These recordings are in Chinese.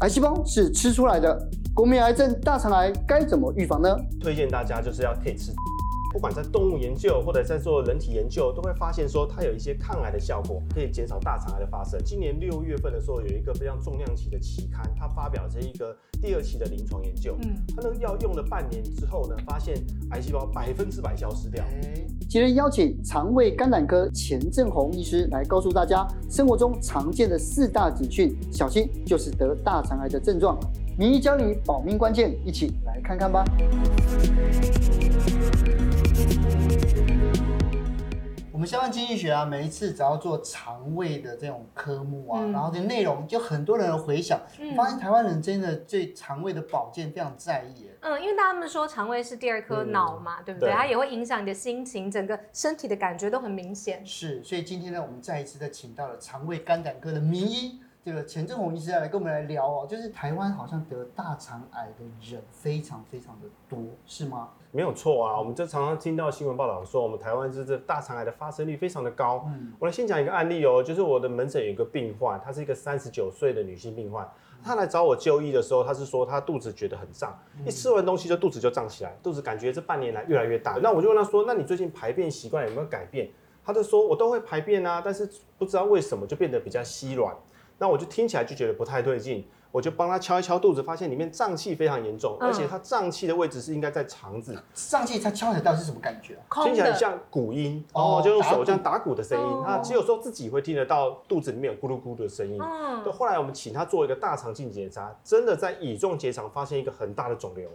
癌细胞是吃出来的，国民癌症大肠癌该怎么预防呢？推荐大家就是要可以吃。不管在动物研究或者在做人体研究，都会发现说它有一些抗癌的效果，可以减少大肠癌的发生。今年六月份的时候，有一个非常重量级的期刊，它发表这一个第二期的临床研究。嗯，它那个药用了半年之后呢，发现癌细胞百分之百消失掉。今天邀请肠胃肝胆科钱正红医师来告诉大家，生活中常见的四大警讯，小心就是得大肠癌的症状。名医教你保命关键，一起来看看吧。们相关经济学啊，每一次只要做肠胃的这种科目啊，嗯、然后这内容就很多人回想，嗯、发现台湾人真的对肠胃的保健非常在意。嗯，因为大家们说肠胃是第二颗脑嘛，嗯、对不对？对，它也会影响你的心情，整个身体的感觉都很明显。是，所以今天呢，我们再一次的请到了肠胃肝胆科的名医。这个钱正红医师要来跟我们来聊哦，就是台湾好像得大肠癌的人非常非常的多，是吗？没有错啊，我们就常常听到新闻报道说，我们台湾是这大肠癌的发生率非常的高。嗯，我来先讲一个案例哦，就是我的门诊有一个病患，她是一个三十九岁的女性病患，她来找我就医的时候，她是说她肚子觉得很胀，一吃完东西就肚子就胀起来，肚子感觉这半年来越来越大。那我就问她说，那你最近排便习惯有没有改变？她就说我都会排便啊，但是不知道为什么就变得比较稀软。那我就听起来就觉得不太对劲，我就帮他敲一敲肚子，发现里面胀气非常严重，嗯、而且他胀气的位置是应该在肠子。胀气他敲起来到底是什么感觉、啊？听起来像鼓音哦，就用手这样打鼓的声音。他只有时候自己会听得到肚子里面有咕噜咕噜的声音。嗯。对，后来我们请他做一个大肠镜检查，真的在乙状结肠发现一个很大的肿瘤，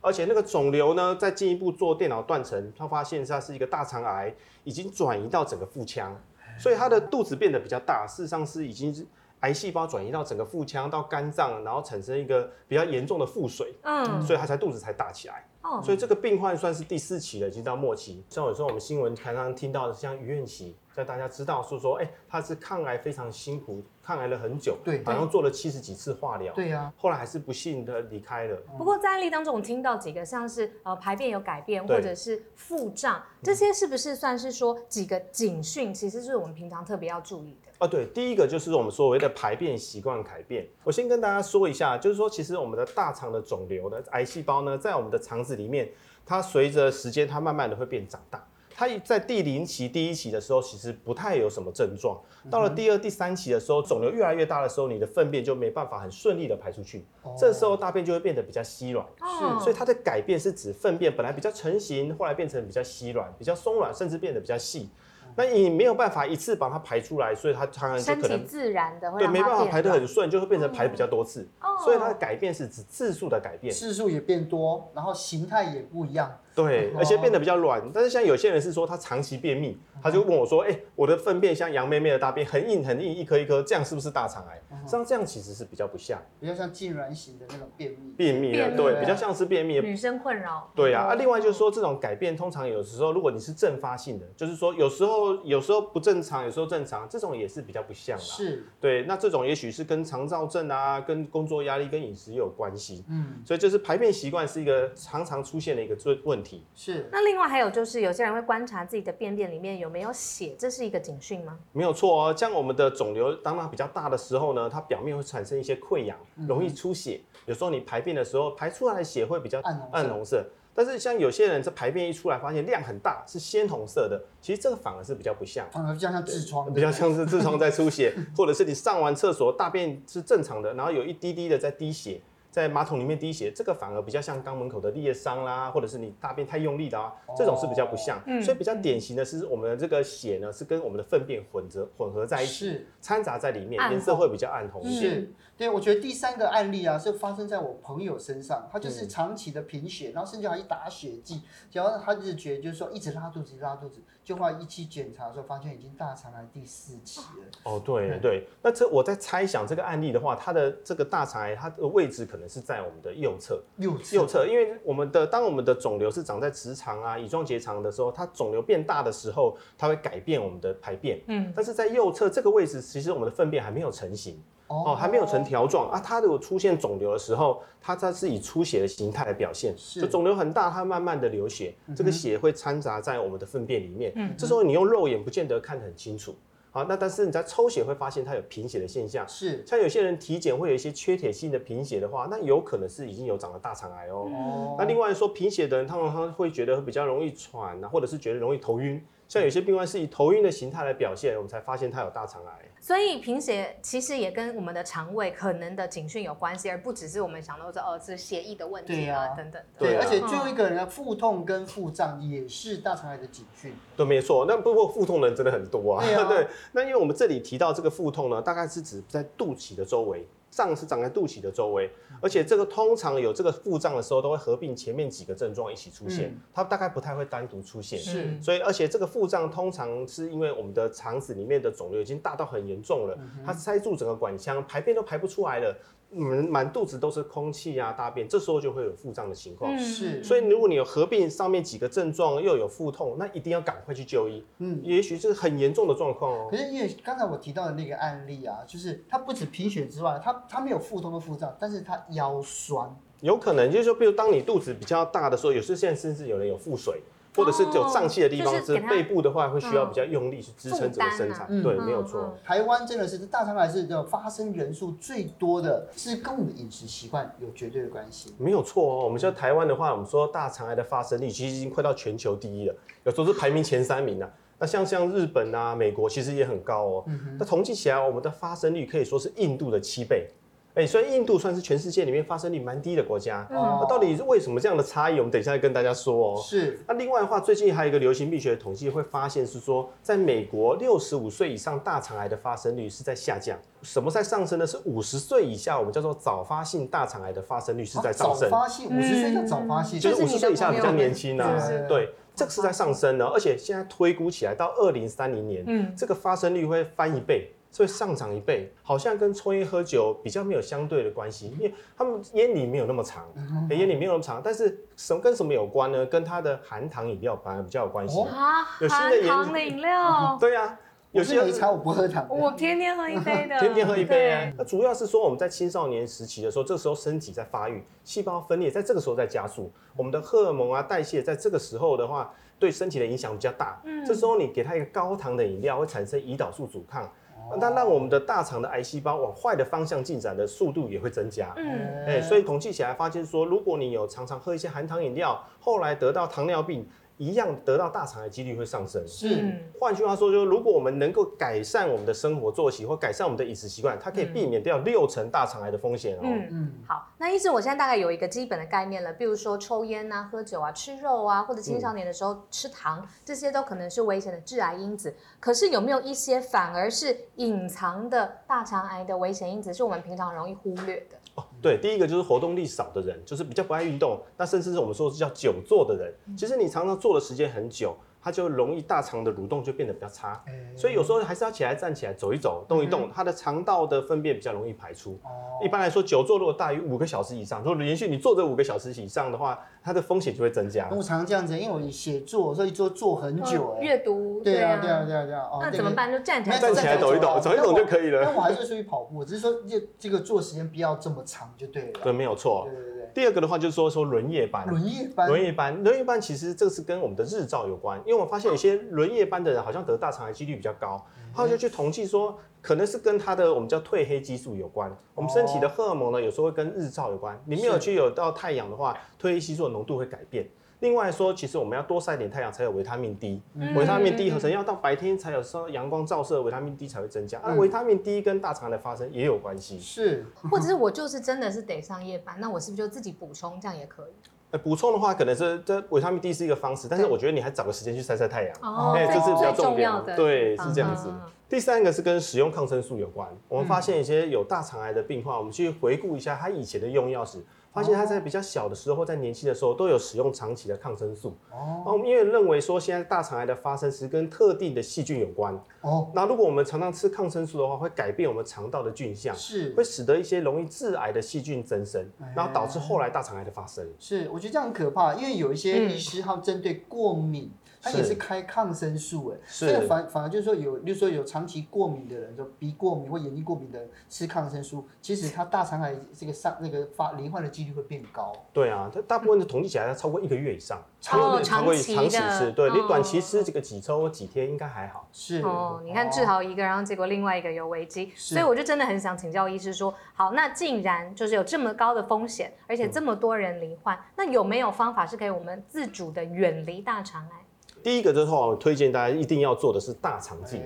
而且那个肿瘤呢，再进一步做电脑断层，他发现它是一个大肠癌，已经转移到整个腹腔，所以他的肚子变得比较大，事实上是已经是。癌细胞转移到整个腹腔到肝脏，然后产生一个比较严重的腹水，嗯，所以他才肚子才大起来。哦，所以这个病患算是第四期了，已经到末期。像有时候我们新闻常常听到的，像于愿琪。让大家知道是说，哎、欸，他是抗癌非常辛苦，抗癌了很久，对，好像做了七十几次化疗，对呀、啊，后来还是不幸的离开了。不过在案例当中，我听到几个像是呃排便有改变，或者是腹胀，这些是不是算是说几个警讯？其实是我们平常特别要注意的。哦，对，第一个就是我们所谓的排便习惯改变。我先跟大家说一下，就是说其实我们的大肠的肿瘤的癌细胞呢，在我们的肠子里面，它随着时间，它慢慢的会变长大。它在第零期、第一期的时候，其实不太有什么症状。到了第二、第三期的时候，肿瘤越来越大的时候，你的粪便就没办法很顺利的排出去。这时候大便就会变得比较稀软。是，所以它的改变是指粪便本来比较成型，后来变成比较稀软、比较松软，甚至变得比较细。那你没有办法一次把它排出来，所以它当然就可能自然的会对，没办法排的很顺，就会变成排比较多次。所以它的改变是指次数的改变，次数也变多，然后形态也不一样。对，而且变得比较软。但是像有些人是说他长期便秘，他就问我说：“哎、欸，我的粪便像杨妹妹的大便，很硬很硬，一颗一颗，这样是不是大肠癌？”实际上这样其实是比较不像，比较像痉挛型的那种便秘。便秘的，对，比较像是便秘。女生困扰。对啊，啊，另外就是说这种改变通常有时候如果你是阵发性的，就是说有时候有时候不正常，有时候正常，这种也是比较不像啦。是。对，那这种也许是跟肠燥症啊、跟工作压力、跟饮食也有关系。嗯。所以就是排便习惯是一个常常出现的一个问问题。是。那另外还有就是，有些人会观察自己的便便里面有没有血，这是一个警讯吗？没有错哦，像我们的肿瘤当它比较大的时候呢，它表面会产生一些溃疡，容易出血。嗯、有时候你排便的时候排出来的血会比较暗红色，暗红色。但是像有些人这排便一出来，发现量很大，是鲜红色的，其实这个反而是比较不像，反而比较像痔疮，比较像是痔疮在出血，或者是你上完厕所大便是正常的，然后有一滴滴的在滴血。在马桶里面滴血，这个反而比较像肛门口的裂伤啦，或者是你大便太用力的啊，这种是比较不像。哦、所以比较典型的是我们的这个血呢，是跟我们的粪便混着混合在一起，是掺杂在里面，颜色会比较暗红一点。是，对，我觉得第三个案例啊，是发生在我朋友身上，他就是长期的贫血，然后甚至还一打血剂，然后他就觉得就是说一直拉肚子，拉肚子，就后来一期检查的时候发现已经大肠癌第四期了。哦，对对，对，那这我在猜想这个案例的话，它的这个大肠癌它的位置可能。是在我们的右侧，右侧，右侧，因为我们的当我们的肿瘤是长在直肠啊、乙状结肠的时候，它肿瘤变大的时候，它会改变我们的排便。嗯，但是在右侧这个位置，其实我们的粪便还没有成型哦，还没有成条状啊。它如果出现肿瘤的时候，它它是以出血的形态来表现，是，就肿瘤很大，它慢慢的流血，这个血会掺杂在我们的粪便里面。嗯，这时候你用肉眼不见得看得很清楚。好，那但是你在抽血会发现它有贫血的现象，是像有些人体检会有一些缺铁性的贫血的话，那有可能是已经有长了大肠癌哦。哦那另外说贫血的人，他们他会觉得比较容易喘啊，或者是觉得容易头晕。像有些病患是以头晕的形态来表现，我们才发现他有大肠癌。所以贫血其实也跟我们的肠胃可能的警讯有关系，而不只是我们想到说哦，是血液的问题啊，啊等等的。对，而且最后一个人腹痛跟腹胀也是大肠癌的警讯。对，没错。那不过腹痛的人真的很多啊。对啊 对。那因为我们这里提到这个腹痛呢，大概是指在肚脐的周围。胀是长在肚脐的周围，而且这个通常有这个腹胀的时候，都会合并前面几个症状一起出现，嗯、它大概不太会单独出现。是，所以而且这个腹胀通常是因为我们的肠子里面的肿瘤已经大到很严重了，嗯、它塞住整个管腔，排便都排不出来了。满满肚子都是空气啊，大便，这时候就会有腹胀的情况。是，所以如果你有合并上面几个症状，又有腹痛，那一定要赶快去就医。嗯，也许是很严重的状况哦。可是因为刚才我提到的那个案例啊，就是他不止贫血之外，他他没有腹痛和腹胀，但是他腰酸。有可能就是说，比如当你肚子比较大的时候，有时现在甚至有人有腹水。或者是有胀气的地方，是背部的话，会需要比较用力去支撑整个生产。对，没有错。台湾真的是大肠癌是这个发生人数最多的，是跟我们的饮食习惯有绝对的关系。没有错哦，我们像台湾的话，我们说大肠癌的发生率其实已经快到全球第一了，有时候是排名前三名了。那像像日本啊、美国其实也很高哦。那统计起来，我们的发生率可以说是印度的七倍。哎，所以印度算是全世界里面发生率蛮低的国家。哦，那到底是为什么这样的差异？我们等一下再跟大家说哦。是。那另外的话，最近还有一个流行病学的统计会发现是说，在美国六十五岁以上大肠癌的发生率是在下降。什么在上升呢？是五十岁以下，我们叫做早发性大肠癌的发生率是在上升。早发性，五十岁叫早发性，就是五十岁以下比较年轻啊。对，这个是在上升的，而且现在推估起来到二零三零年，嗯，这个发生率会翻一倍。所以上涨一倍，好像跟抽烟喝酒比较没有相对的关系，因为他们烟龄没有那么长，烟龄没有那么长，但是什么跟什么有关呢？跟它的含糖饮料反而比较有关系。啊，有新的含糖饮料？对呀，有些没差，我不喝糖，我天天喝一杯的，天天喝一杯啊。那主要是说我们在青少年时期的时候，这个时候身体在发育，细胞分裂在这个时候在加速，我们的荷尔蒙啊代谢在这个时候的话，对身体的影响比较大。嗯，这时候你给它一个高糖的饮料，会产生胰岛素阻抗。那让我们的大肠的癌细胞往坏的方向进展的速度也会增加。嗯，哎，所以统计起来发现说，如果你有常常喝一些含糖饮料，后来得到糖尿病，一样得到大肠癌几率会上升。是，换句话说，就是如果我们能够改善我们的生活作息或改善我们的饮食习惯，它可以避免掉六成大肠癌的风险哦。嗯嗯。好，那医师，我现在大概有一个基本的概念了，比如说抽烟啊、喝酒啊、吃肉啊，或者青少年的时候吃糖，嗯、这些都可能是危险的致癌因子。可是有没有一些反而是隐藏的大肠癌的危险因子，是我们平常容易忽略的？哦，对，第一个就是活动力少的人，就是比较不爱运动，那甚至是我们说是叫久坐的人。其实你常常坐的时间很久，它就容易大肠的蠕动就变得比较差。所以有时候还是要起来站起来走一走，动一动，它的肠道的粪便比较容易排出。一般来说，久坐如果大于五个小时以上，如果连续你坐着五个小时以上的话，它的风险就会增加。我常常这样子，因为我写作，所以坐坐很久。阅读。对啊，对啊，对啊，对啊。那怎么办？就站起来，站起来走一走，走一走就可以了。那我还是出去跑步，只是说这这个坐时间不要这么长就对了。对，没有错。对对对。第二个的话就是说说轮夜班。轮夜班。轮夜班，轮夜班其实这个是跟我们的日照有关，因为我发现有些轮夜班的人好像得大肠癌几率比较高，他就去统计说，可能是跟他的我们叫褪黑激素有关。我们身体的荷尔蒙呢，有时候会跟日照有关，你没有去有到太阳的话，褪黑激素的浓度会改变。另外说，其实我们要多晒点太阳，才有维他命 D。维他命 D 合成要到白天才有说阳光照射，维他命 D 才会增加。而维他命 D 跟大肠癌的发生也有关系。是，或者是我就是真的是得上夜班，那我是不是就自己补充，这样也可以？呃，补充的话，可能是这维他命 D 是一个方式，但是我觉得你还找个时间去晒晒太阳，哦，这是比较重要的。对，是这样子。第三个是跟使用抗生素有关。我们发现一些有大肠癌的病患，我们去回顾一下他以前的用药史。发现他在比较小的时候或在年轻的时候都有使用长期的抗生素哦，因为认为说现在大肠癌的发生是跟特定的细菌有关哦。那如果我们常常吃抗生素的话，会改变我们肠道的菌相，是会使得一些容易致癌的细菌增生，然后导致后来大肠癌的发生。是，我觉得这样很可怕，因为有一些医师他针对过敏。它也是开抗生素，哎，是所以反反而就是说有，比如说有长期过敏的人，就鼻过敏或眼睛过敏的人吃抗生素，其实他大肠癌这个上那个发罹患的几率会变高。对啊，它大部分的统计起来，要超过一个月以上。超，长期长期吃，对，你短期吃这个几周几天应该还好。是哦，你看治好一个，然后结果另外一个有危机，所以我就真的很想请教医师说，好，那既然就是有这么高的风险，而且这么多人罹患，那有没有方法是可以我们自主的远离大肠癌？第一个就是我推荐大家一定要做的是大肠镜。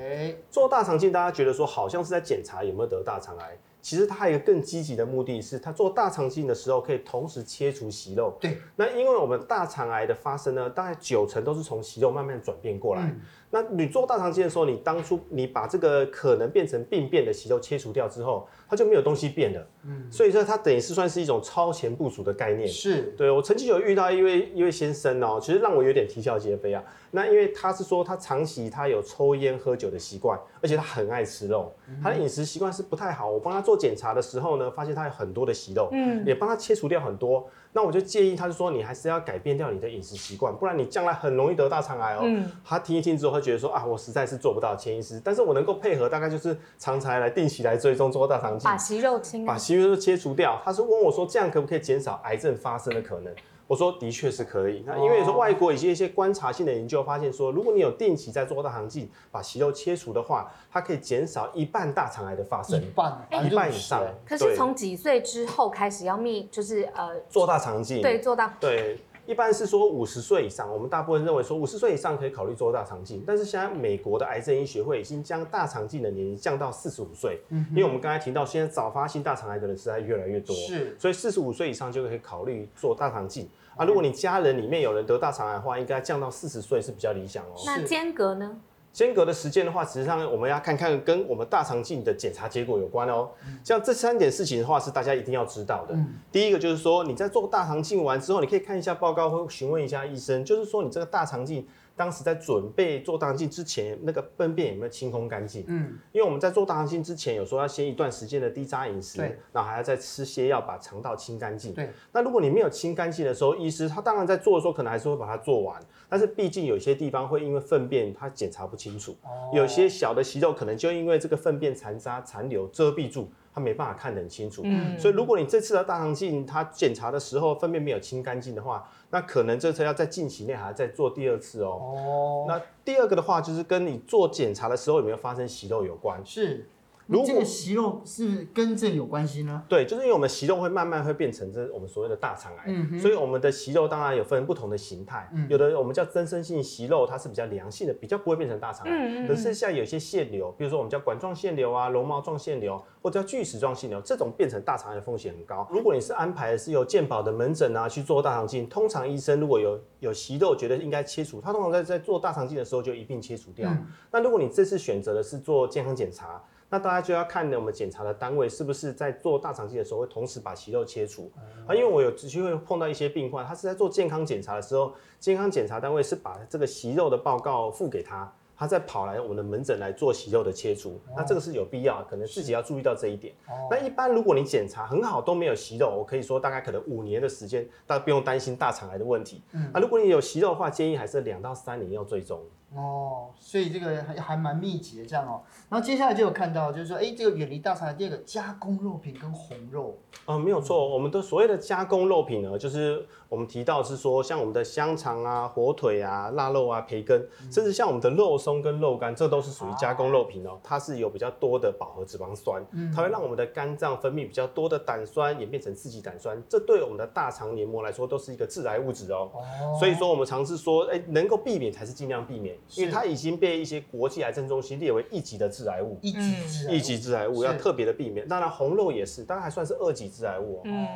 做大肠镜，大家觉得说好像是在检查有没有得大肠癌。其实它还有一个更积极的目的是，它做大肠镜的时候可以同时切除息肉。对。那因为我们大肠癌的发生呢，大概九成都是从息肉慢慢转变过来。嗯。那你做大肠镜的时候，你当初你把这个可能变成病变的息肉切除掉之后，它就没有东西变了。嗯。所以说它等于是算是一种超前部署的概念。是。对，我曾经有遇到一位一位先生哦，其实让我有点啼笑皆非啊。那因为他是说他长期他有抽烟喝酒的习惯，而且他很爱吃肉，他的饮食习惯是不太好。我帮他做检查的时候呢，发现他有很多的息肉，嗯，也帮他切除掉很多。那我就建议他，就说你还是要改变掉你的饮食习惯，不然你将来很容易得大肠癌哦。嗯，他听一听之后，会觉得说啊，我实在是做不到，钱医师，但是我能够配合，大概就是常常来定期来追踪做大肠镜，把息肉清，把息肉切除掉。他是问我说，这样可不可以减少癌症发生的可能？我说的确是可以，那因为有时候外国一些一些观察性的研究发现说，如果你有定期在做大肠镜，把息肉切除的话，它可以减少一半大肠癌的发生，一半，一半以上。可是从几岁之后开始要密，就是呃做大肠镜？对，做大。对，一般是说五十岁以上，我们大部分认为说五十岁以上可以考虑做大肠镜，但是现在美国的癌症医学会已经将大肠镜的年龄降到四十五岁，嗯，因为我们刚才提到现在早发性大肠癌的人实在越来越多，是，所以四十五岁以上就可以考虑做大肠镜。啊，如果你家人里面有人得大肠癌的话，应该降到四十岁是比较理想哦。那间隔呢？间隔的时间的话，实际上我们要看看跟我们大肠镜的检查结果有关哦。像这三点事情的话，是大家一定要知道的。第一个就是说，你在做大肠镜完之后，你可以看一下报告或询问一下医生，就是说你这个大肠镜。当时在准备做大肠镜之前，那个粪便有没有清空干净？嗯，因为我们在做大肠镜之前，有时候要先一段时间的低渣饮食，对，然后还要再吃些药把肠道清干净。对，那如果你没有清干净的时候，医师他当然在做的时候可能还是会把它做完，但是毕竟有些地方会因为粪便他检查不清楚，哦，有些小的息肉可能就因为这个粪便残渣残留遮蔽住。他没办法看得很清楚，嗯，所以如果你这次的大肠镜，他检查的时候粪便没有清干净的话，那可能这次要在近期内还要再做第二次哦。哦，那第二个的话就是跟你做检查的时候有没有发生息肉有关，是。如果这个息肉是跟这有关系呢？对，就是因为我们息肉会慢慢会变成这我们所谓的大肠癌，嗯，所以我们的息肉当然有分不同的形态，嗯，有的我们叫增生性息肉，它是比较良性的，比较不会变成大肠癌，嗯，可是像有些腺瘤，比如说我们叫管状腺瘤啊、绒毛状腺瘤，或者叫巨齿状腺瘤，这种变成大肠癌的风险很高。如果你是安排的是由健保的门诊啊去做大肠镜，通常医生如果有有息肉觉得应该切除，他通常在在做大肠镜的时候就一并切除掉。嗯，那如果你这次选择的是做健康检查。那大家就要看呢，我们检查的单位是不是在做大肠镜的时候会同时把息肉切除啊？因为我有机会碰到一些病患，他是在做健康检查的时候，健康检查单位是把这个息肉的报告付给他，他再跑来我们的门诊来做息肉的切除。那这个是有必要，可能自己要注意到这一点。那一般如果你检查很好都没有息肉，我可以说大概可能五年的时间，大家不用担心大肠癌的问题。啊，如果你有息肉的话，建议还是两到三年要追踪。哦，所以这个还还蛮密集的这样哦。然后接下来就有看到，就是说，哎，这个远离大肠的第二个加工肉品跟红肉。啊、呃，没有错，我们的所谓的加工肉品呢，就是我们提到是说，像我们的香肠啊、火腿啊、腊肉啊、培根，嗯、甚至像我们的肉松跟肉干，这都是属于加工肉品哦。它是有比较多的饱和脂肪酸，嗯、它会让我们的肝脏分泌比较多的胆酸，演变成刺激胆酸，这对我们的大肠黏膜来说都是一个致癌物质哦。哦，所以说我们尝试说，哎，能够避免才是尽量避免。因为它已经被一些国际癌症中心列为一级的致癌物，一级致癌物，一级致癌物要特别的避免。当然红肉也是，当然还算是二级致癌物。嗯，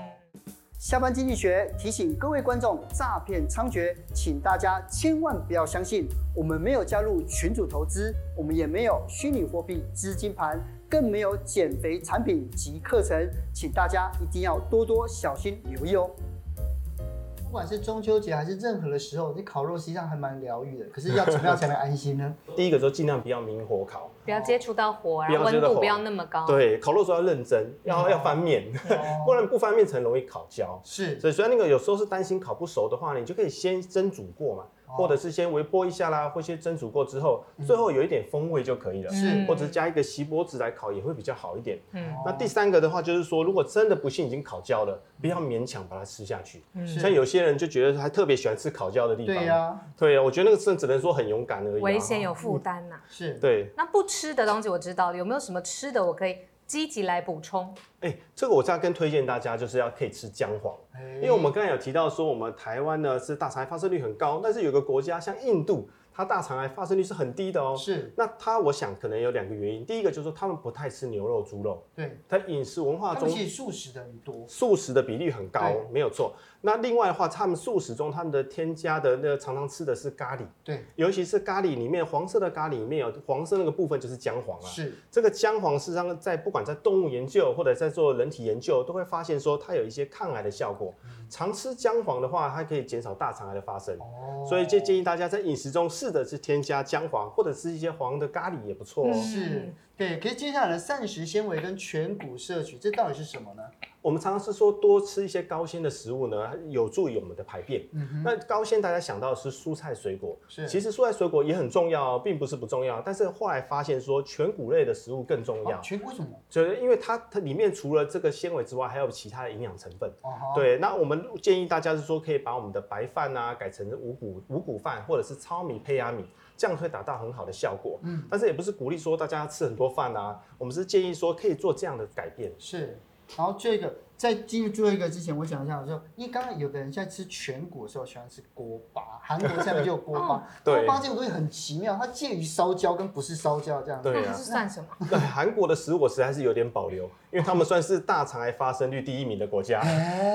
下班经济学提醒各位观众，诈骗猖獗，请大家千万不要相信。我们没有加入群主投资，我们也没有虚拟货币资金盘，更没有减肥产品及课程，请大家一定要多多小心留意哦。不管是中秋节还是任何的时候，你烤肉实际上还蛮疗愈的。可是要 怎么样才能安心呢？第一个说尽量不要明火烤，不要接触到火，然后温度不要那么高。对，烤肉时候要认真，要、哦、要翻面，哦、不然不翻面才容易烤焦。是，所以虽然那个有时候是担心烤不熟的话，你就可以先蒸煮过嘛。或者是先微波一下啦，或先蒸煮过之后，最后有一点风味就可以了。是，或者加一个锡箔纸来烤也会比较好一点。嗯，那第三个的话就是说，如果真的不幸已经烤焦了，不要勉强把它吃下去。嗯，像有些人就觉得他特别喜欢吃烤焦的地方。对呀，对呀，我觉得那个真只能说很勇敢而已。危险有负担呐。是，对。那不吃的东西我知道，有没有什么吃的我可以？积极来补充，哎、欸，这个我再跟推荐大家，就是要可以吃姜黄，欸、因为我们刚才有提到说，我们台湾呢是大肠癌发生率很高，但是有个国家像印度。它大肠癌发生率是很低的哦。是。那它，我想可能有两个原因。第一个就是说，他们不太吃牛肉、猪肉。对。它饮食文化中，素食的很多。素食的比例很高，对没有错。那另外的话，他们素食中，他们的添加的那个常常吃的是咖喱。对。尤其是咖喱里面，黄色的咖喱里面有黄色那个部分就是姜黄啊。是。这个姜黄事实上在不管在动物研究或者在做人体研究，都会发现说它有一些抗癌的效果。嗯、常吃姜黄的话，它可以减少大肠癌的发生。哦。所以就建议大家在饮食中试着去添加。姜黄或者吃一些黄的咖喱也不错哦。是，对。可是接下来的膳食纤维跟全谷摄取，这到底是什么呢？我们常常是说多吃一些高纤的食物呢，有助于我们的排便。嗯哼。那高纤大家想到的是蔬菜水果，是。其实蔬菜水果也很重要，并不是不重要。但是后来发现说全谷类的食物更重要。全谷为什么？就是因为它它里面除了这个纤维之外，还有其他的营养成分。哦。对，那我们建议大家是说可以把我们的白饭啊改成五谷五谷饭，或者是糙米胚芽米。这样会达到很好的效果，嗯，但是也不是鼓励说大家吃很多饭啊，我们是建议说可以做这样的改变。是，然后这个。在进入最后一个之前，我想一下，我说，因为刚刚有的人在吃全谷的时候喜欢吃锅巴，韩国下面就有锅巴，锅巴这种东西很奇妙，它介于烧焦跟不是烧焦这样子。对啊，是算什么？对，韩国的食物我实在是有点保留，因为他们算是大肠癌发生率第一名的国家，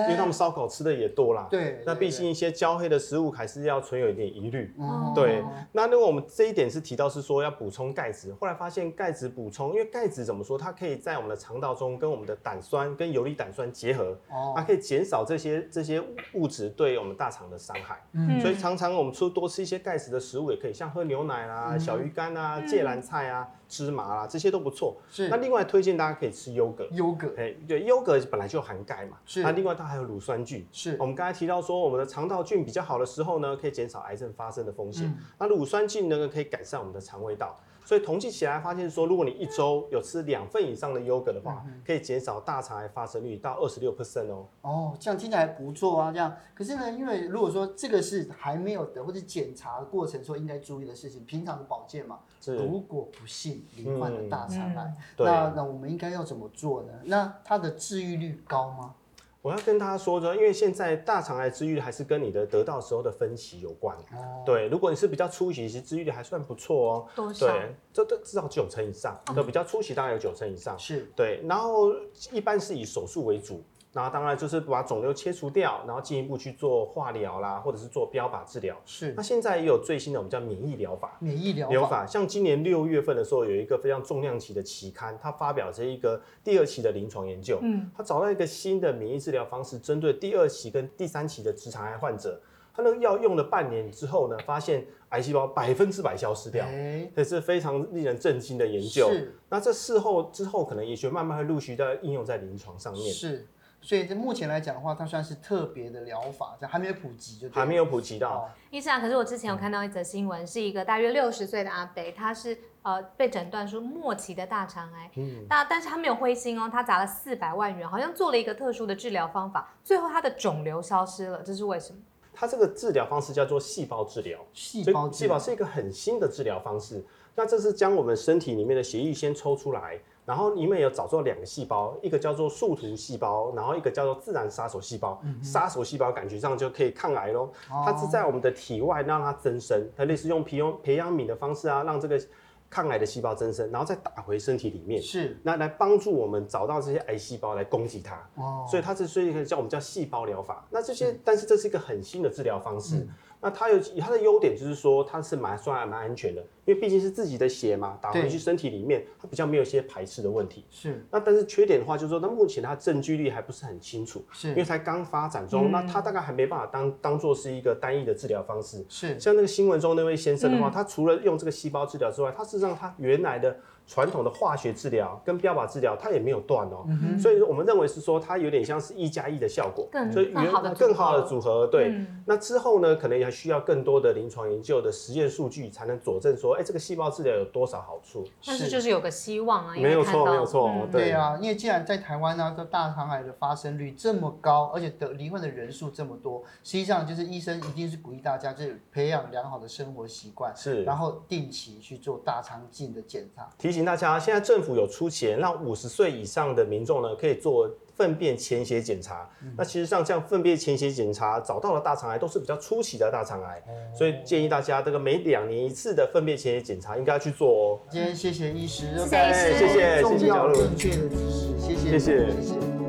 因为他们烧烤吃的也多啦。对，那毕竟一些焦黑的食物还是要存有一点疑虑。对，那如果我们这一点是提到是说要补充钙质，后来发现钙质补充，因为钙质怎么说，它可以在我们的肠道中跟我们的胆酸跟游离胆酸。结合，它可以减少这些这些物质对我们大肠的伤害。嗯，所以常常我们吃多吃一些钙质的食物也可以，像喝牛奶啦、小鱼干啊、芥蓝菜啊、芝麻啦，这些都不错。是。那另外推荐大家可以吃优格。优格。哎，对，优格本来就含钙嘛。是。那另外它还有乳酸菌。是。我们刚才提到说，我们的肠道菌比较好的时候呢，可以减少癌症发生的风险。那乳酸菌呢，可以改善我们的肠胃道。所以统计起来发现说，如果你一周有吃两份以上的优格的话，可以减少大肠癌发生率到二十六 percent 哦。哦，这样听起来不错啊。这样，可是呢，因为如果说这个是还没有得或者检查的过程，说应该注意的事情，平常的保健嘛。是。如果不幸罹患了大肠癌，嗯、那那我们应该要怎么做呢？那它的治愈率高吗？我要跟大家说说，因为现在大肠癌治愈还是跟你的得到时候的分期有关。哦。对，如果你是比较初期，其实治愈率还算不错哦。多少？对，这都至少九成以上。都、嗯、比较初期，大概有九成以上。是。对，然后一般是以手术为主。然后当然就是把肿瘤切除掉，然后进一步去做化疗啦，或者是做标靶治疗。是。那现在也有最新的我们叫免疫疗法。免疫疗法。像今年六月份的时候，有一个非常重量级的期刊，它发表这一个第二期的临床研究。嗯。它找到一个新的免疫治疗方式，针对第二期跟第三期的直肠癌患者，它那个药用了半年之后呢，发现癌细胞百分之百消失掉。哎。这是非常令人震惊的研究。是。那这事后之后，可能也许慢慢会陆续在应用在临床上面。是。所以，在目前来讲的话，它算是特别的疗法，这还没有普及就，就还没有普及到。医生啊，可是我之前有看到一则新闻，是一个大约六十岁的阿伯，他是呃被诊断出末期的大肠癌，嗯，但但是他没有灰心哦，他砸了四百万元，好像做了一个特殊的治疗方法，最后他的肿瘤消失了，这是为什么？他这个治疗方式叫做细胞治疗，细胞细胞是一个很新的治疗方式，那这是将我们身体里面的血液先抽出来。然后里面有找出两个细胞，一个叫做树突细胞，然后一个叫做自然杀手细胞。杀手细胞感觉上就可以抗癌喽。哦、它是在我们的体外让它增生，它类似用培养培养皿的方式啊，让这个抗癌的细胞增生，然后再打回身体里面。是，那来帮助我们找到这些癌细胞来攻击它。哦，所以它是所以叫我们叫细胞疗法。那这些，是但是这是一个很新的治疗方式。嗯、那它有它的优点就是说它是蛮算还蛮安全的。因为毕竟是自己的血嘛，打回去身体里面，它比较没有一些排斥的问题。是。那但是缺点的话，就是说，那目前它证据力还不是很清楚，是。因为才刚发展中，那它大概还没办法当当做是一个单一的治疗方式。是。像那个新闻中那位先生的话，他除了用这个细胞治疗之外，他事实上他原来的传统的化学治疗跟标靶治疗，它也没有断哦。所以我们认为是说，它有点像是一加一的效果，更所以更好的更好的组合。对、嗯，那之后呢，可能还需要更多的临床研究的实验数据，才能佐证说，哎、欸，这个细胞治疗有多少好处。但是就是有个希望啊，没有错，没有错、嗯，对啊，因为既然在台湾呢，这大肠癌的发生率这么高，而且得罹患的人数这么多，实际上就是医生一定是鼓励大家，就是培养良好的生活习惯，是，然后定期去做大肠镜的检查。提醒大家，现在政府有出钱，让五十岁以上的民众呢可以做粪便潜血检查。嗯、那其实像这样粪便潜血检查找到的大肠癌都是比较初期的大肠癌、嗯，所以建议大家这个每两年一次的粪便潜血检查应该要去做哦。今天谢谢医师，谢谢医师，谢谢，正确的知识，谢谢，谢谢。谢谢。